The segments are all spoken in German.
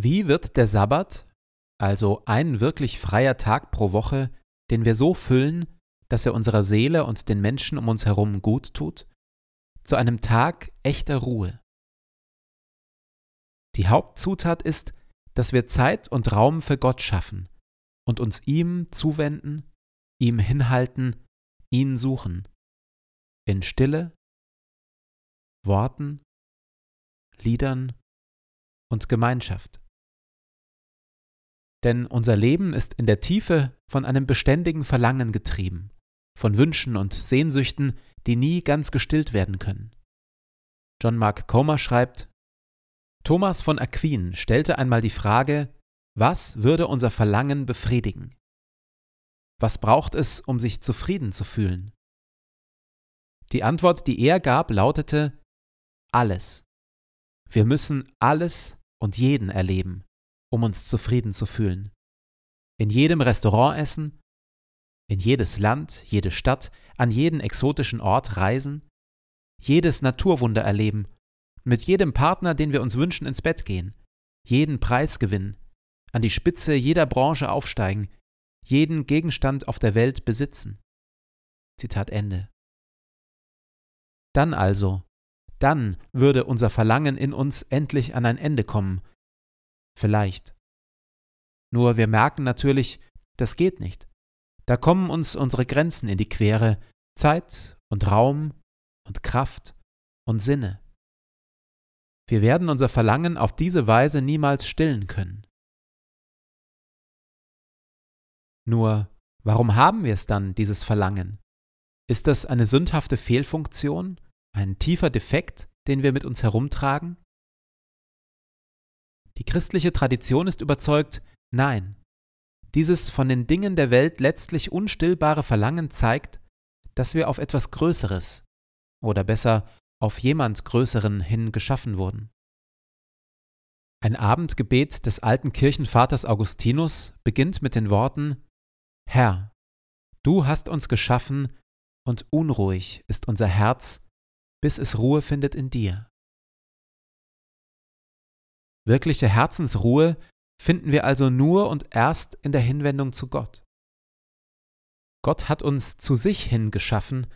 Wie wird der Sabbat, also ein wirklich freier Tag pro Woche, den wir so füllen, dass er unserer Seele und den Menschen um uns herum gut tut, zu einem Tag echter Ruhe? Die Hauptzutat ist, dass wir Zeit und Raum für Gott schaffen und uns ihm zuwenden, ihm hinhalten, ihn suchen. In Stille, Worten, Liedern und Gemeinschaft. Denn unser Leben ist in der Tiefe von einem beständigen Verlangen getrieben, von Wünschen und Sehnsüchten, die nie ganz gestillt werden können. John Mark Comer schreibt, Thomas von Aquin stellte einmal die Frage, was würde unser Verlangen befriedigen? Was braucht es, um sich zufrieden zu fühlen? Die Antwort, die er gab, lautete alles. Wir müssen alles und jeden erleben, um uns zufrieden zu fühlen. In jedem Restaurant essen, in jedes Land, jede Stadt, an jeden exotischen Ort reisen, jedes Naturwunder erleben, mit jedem Partner, den wir uns wünschen, ins Bett gehen, jeden Preis gewinnen, an die Spitze jeder Branche aufsteigen, jeden Gegenstand auf der Welt besitzen. Zitat Ende. Dann also, dann würde unser Verlangen in uns endlich an ein Ende kommen Vielleicht. Nur wir merken natürlich, das geht nicht. Da kommen uns unsere Grenzen in die Quere, Zeit und Raum und Kraft und Sinne. Wir werden unser Verlangen auf diese Weise niemals stillen können. Nur, warum haben wir es dann, dieses Verlangen? Ist das eine sündhafte Fehlfunktion, ein tiefer Defekt, den wir mit uns herumtragen? Die christliche Tradition ist überzeugt, nein. Dieses von den Dingen der Welt letztlich unstillbare Verlangen zeigt, dass wir auf etwas Größeres, oder besser auf jemand Größeren hin geschaffen wurden. Ein Abendgebet des alten Kirchenvaters Augustinus beginnt mit den Worten Herr, du hast uns geschaffen, und unruhig ist unser Herz, bis es Ruhe findet in dir. Wirkliche Herzensruhe finden wir also nur und erst in der Hinwendung zu Gott. Gott hat uns zu sich hin geschaffen,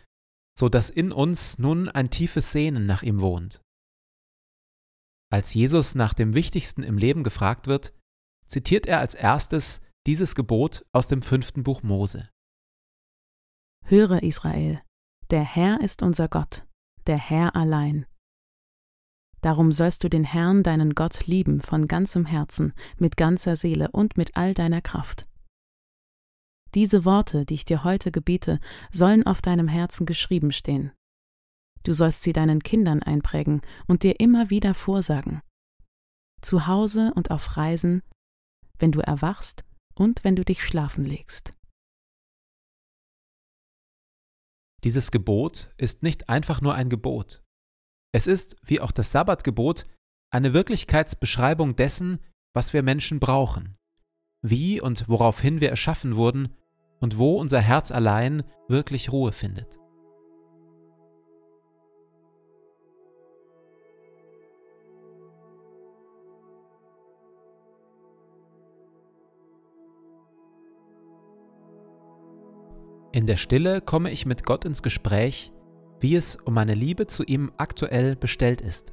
so dass in uns nun ein tiefes Sehnen nach ihm wohnt. Als Jesus nach dem Wichtigsten im Leben gefragt wird, zitiert er als erstes dieses Gebot aus dem fünften Buch Mose. Höre Israel, der Herr ist unser Gott, der Herr allein. Darum sollst du den Herrn, deinen Gott, lieben von ganzem Herzen, mit ganzer Seele und mit all deiner Kraft. Diese Worte, die ich dir heute gebiete, sollen auf deinem Herzen geschrieben stehen. Du sollst sie deinen Kindern einprägen und dir immer wieder vorsagen. Zu Hause und auf Reisen, wenn du erwachst und wenn du dich schlafen legst. Dieses Gebot ist nicht einfach nur ein Gebot. Es ist, wie auch das Sabbatgebot, eine Wirklichkeitsbeschreibung dessen, was wir Menschen brauchen, wie und woraufhin wir erschaffen wurden und wo unser Herz allein wirklich Ruhe findet. In der Stille komme ich mit Gott ins Gespräch, wie es um meine Liebe zu ihm aktuell bestellt ist.